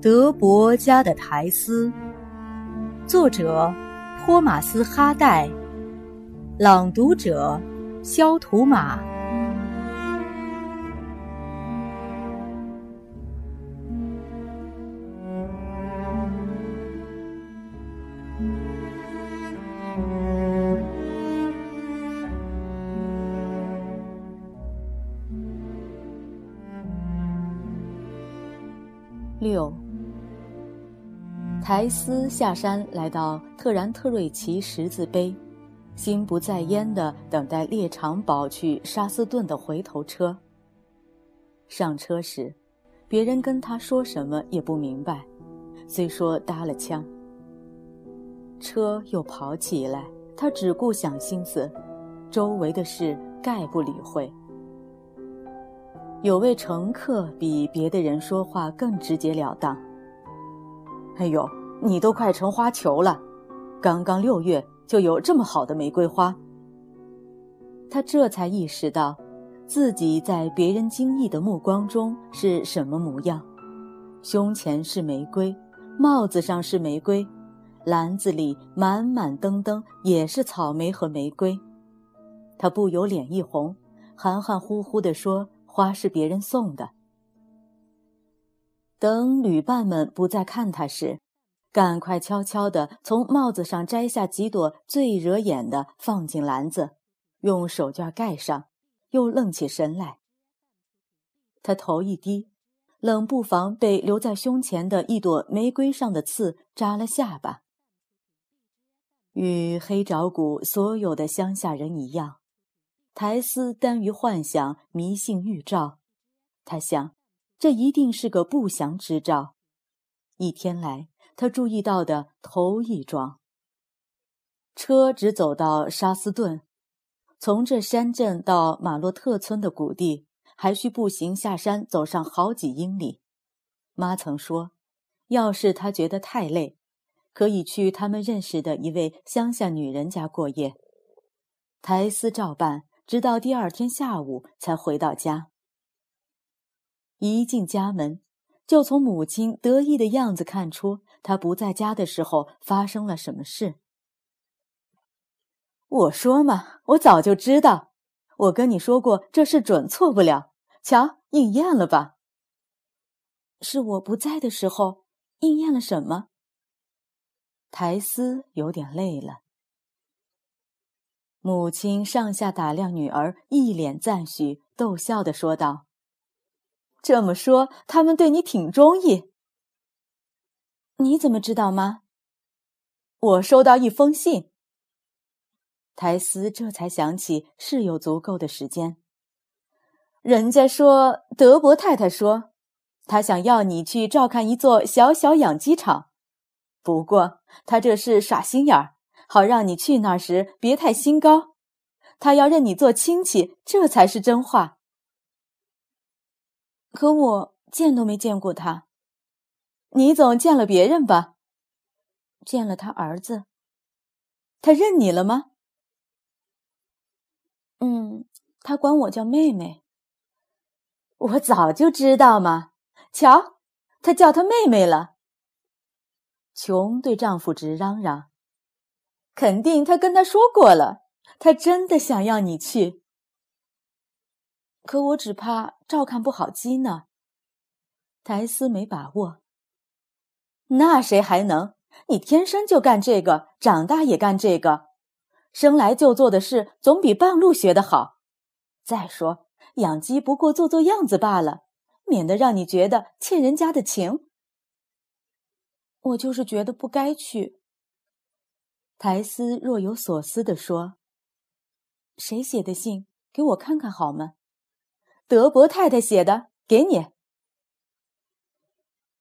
德伯家的苔丝，作者托马斯·哈代，朗读者肖图马。六，苔丝下山来到特然特瑞奇十字碑，心不在焉地等待猎场堡去沙斯顿的回头车。上车时，别人跟他说什么也不明白，虽说搭了腔。车又跑起来，他只顾想心思，周围的事概不理会。有位乘客比别的人说话更直截了当。哎呦，你都快成花球了，刚刚六月就有这么好的玫瑰花。他这才意识到，自己在别人惊异的目光中是什么模样：胸前是玫瑰，帽子上是玫瑰，篮子里满满登登也是草莓和玫瑰。他不由脸一红，含含糊糊地说。花是别人送的。等旅伴们不再看他时，赶快悄悄地从帽子上摘下几朵最惹眼的，放进篮子，用手绢盖上，又愣起神来。他头一低，冷不防被留在胸前的一朵玫瑰上的刺扎了下巴。与黑沼谷所有的乡下人一样。苔丝耽于幻想、迷信预兆，他想，这一定是个不祥之兆。一天来，他注意到的头一桩。车只走到沙斯顿，从这山镇到马洛特村的谷地，还需步行下山走上好几英里。妈曾说，要是他觉得太累，可以去他们认识的一位乡下女人家过夜。苔丝照办。直到第二天下午才回到家。一进家门，就从母亲得意的样子看出他不在家的时候发生了什么事。我说嘛，我早就知道，我跟你说过这事准错不了，瞧应验了吧？是我不在的时候应验了什么？苔丝有点累了。母亲上下打量女儿，一脸赞许，逗笑的说道：“这么说，他们对你挺中意。你怎么知道吗？我收到一封信。”苔丝这才想起是有足够的时间。人家说，德伯太太说，她想要你去照看一座小小养鸡场，不过她这是耍心眼儿。好让你去那儿时别太心高，他要认你做亲戚，这才是真话。可我见都没见过他，你总见了别人吧？见了他儿子，他认你了吗？嗯，他管我叫妹妹。我早就知道嘛，瞧，他叫他妹妹了。琼对丈夫直嚷嚷。肯定他跟他说过了，他真的想要你去。可我只怕照看不好鸡呢。苔丝没把握。那谁还能？你天生就干这个，长大也干这个，生来就做的事总比半路学的好。再说养鸡不过做做样子罢了，免得让你觉得欠人家的情。我就是觉得不该去。苔丝若有所思地说：“谁写的信？给我看看好吗？”德伯太太写的，给你。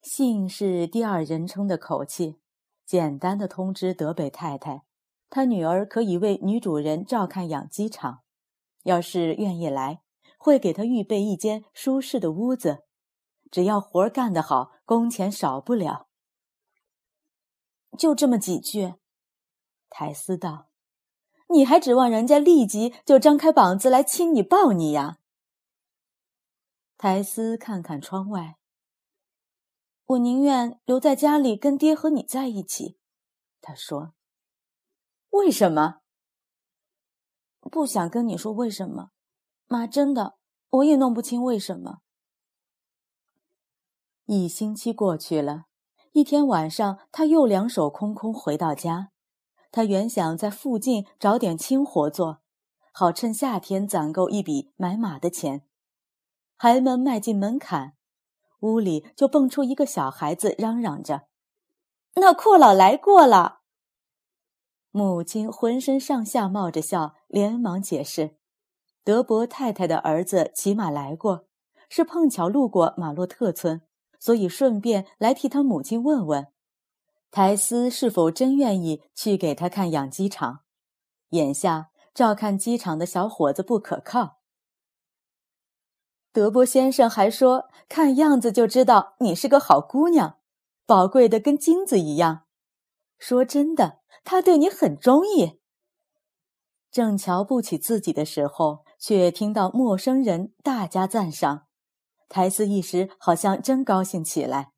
信是第二人称的口气，简单的通知德北太太，她女儿可以为女主人照看养鸡场，要是愿意来，会给她预备一间舒适的屋子，只要活干得好，工钱少不了。就这么几句。苔丝道：“你还指望人家立即就张开膀子来亲你抱你呀？苔丝看看窗外，我宁愿留在家里跟爹和你在一起。他说：“为什么？不想跟你说为什么，妈，真的，我也弄不清为什么。”一星期过去了，一天晚上，他又两手空空回到家。他原想在附近找点轻活做，好趁夏天攒够一笔买马的钱。还没迈进门槛，屋里就蹦出一个小孩子，嚷嚷着：“那阔老来过了。”母亲浑身上下冒着笑，连忙解释：“德伯太太的儿子骑马来过，是碰巧路过马洛特村。”所以顺便来替他母亲问问，苔丝是否真愿意去给他看养鸡场。眼下照看鸡场的小伙子不可靠。德波先生还说，看样子就知道你是个好姑娘，宝贵的跟金子一样。说真的，他对你很中意。正瞧不起自己的时候，却听到陌生人大加赞赏。苔丝一时好像真高兴起来。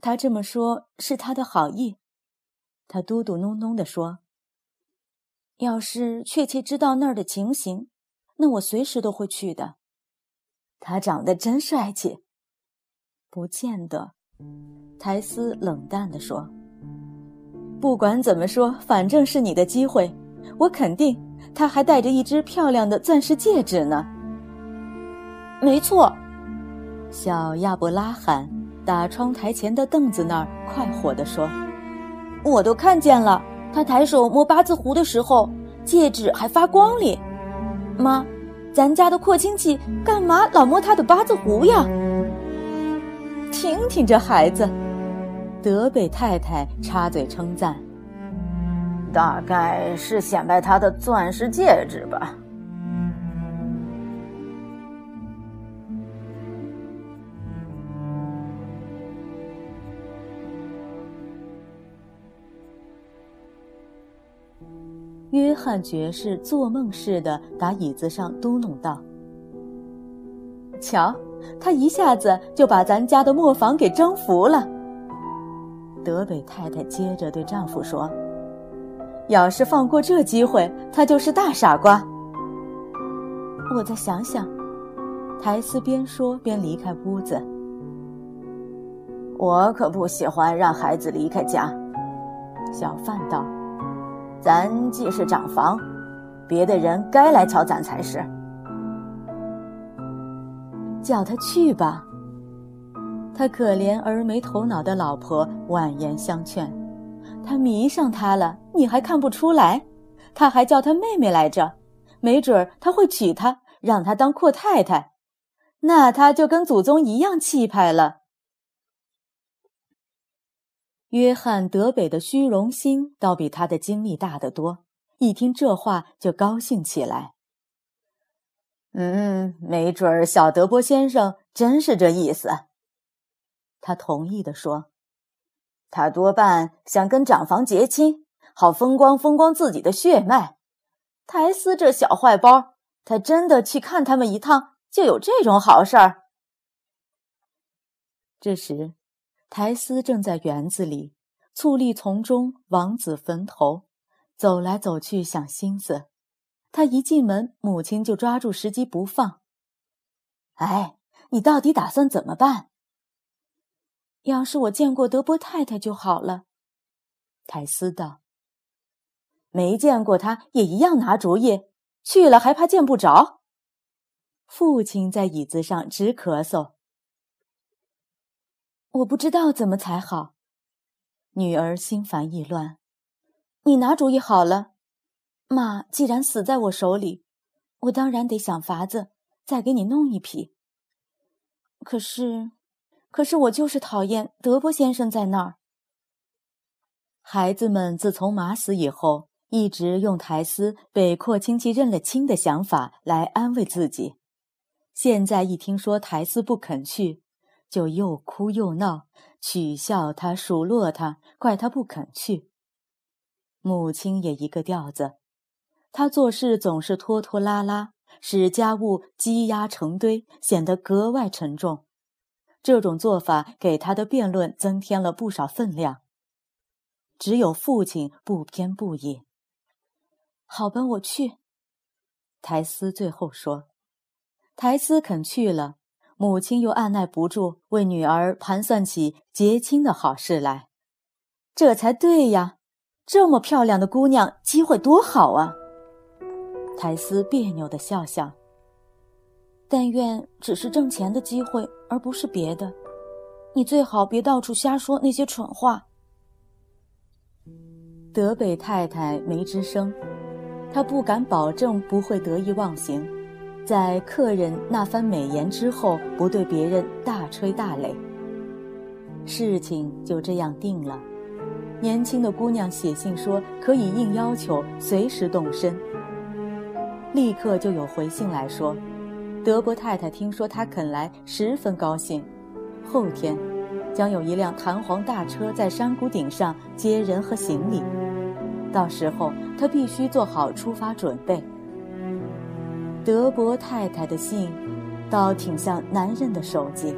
他这么说，是他的好意。他嘟嘟哝哝地说：“要是确切知道那儿的情形，那我随时都会去的。”他长得真帅气。不见得，苔丝冷淡地说：“不管怎么说，反正是你的机会。我肯定，他还戴着一只漂亮的钻石戒指呢。”没错，小亚伯拉罕打窗台前的凳子那儿快活地说：“我都看见了，他抬手摸八字胡的时候，戒指还发光哩。妈，咱家的阔亲戚干嘛老摸他的八字胡呀？”听听这孩子，德贝太太插嘴称赞：“大概是显摆他的钻石戒指吧。”约翰爵士做梦似的打椅子上嘟哝道：“瞧，他一下子就把咱家的磨坊给征服了。”德北太太接着对丈夫说：“要是放过这机会，他就是大傻瓜。”我再想想，苔丝边说边离开屋子。我可不喜欢让孩子离开家，小贩道。咱既是长房，别的人该来瞧咱才是。叫他去吧。他可怜而没头脑的老婆婉言相劝，他迷上他了，你还看不出来？他还叫他妹妹来着，没准儿他会娶她，让她当阔太太，那他就跟祖宗一样气派了。约翰·德北的虚荣心倒比他的精力大得多，一听这话就高兴起来。嗯，没准儿小德波先生真是这意思。他同意的说：“他多半想跟长房结亲，好风光风光自己的血脉。苔丝这小坏包，他真的去看他们一趟，就有这种好事儿。”这时。苔丝正在园子里，簇立丛中，王子坟头，走来走去想心思。他一进门，母亲就抓住时机不放。哎，你到底打算怎么办？要是我见过德波太太就好了。苔丝道：“没见过他也一样拿主意，去了还怕见不着？”父亲在椅子上直咳嗽。我不知道怎么才好，女儿心烦意乱。你拿主意好了，马既然死在我手里，我当然得想法子再给你弄一匹。可是，可是我就是讨厌德波先生在那儿。孩子们自从马死以后，一直用苔丝被阔亲戚认了亲的想法来安慰自己。现在一听说苔丝不肯去，就又哭又闹，取笑他，数落他，怪他不肯去。母亲也一个调子，她做事总是拖拖拉拉，使家务积压成堆，显得格外沉重。这种做法给他的辩论增添了不少分量。只有父亲不偏不倚。好吧，我去。苔丝最后说：“苔丝肯去了。”母亲又按耐不住，为女儿盘算起结亲的好事来。这才对呀，这么漂亮的姑娘，机会多好啊！苔丝别扭的笑笑。但愿只是挣钱的机会，而不是别的。你最好别到处瞎说那些蠢话。德北太太没吱声，她不敢保证不会得意忘形。在客人那番美言之后，不对别人大吹大擂。事情就这样定了。年轻的姑娘写信说可以应要求随时动身。立刻就有回信来说，德伯太太听说他肯来，十分高兴。后天，将有一辆弹簧大车在山谷顶上接人和行李。到时候，他必须做好出发准备。德伯太太的信，倒挺像男人的手机。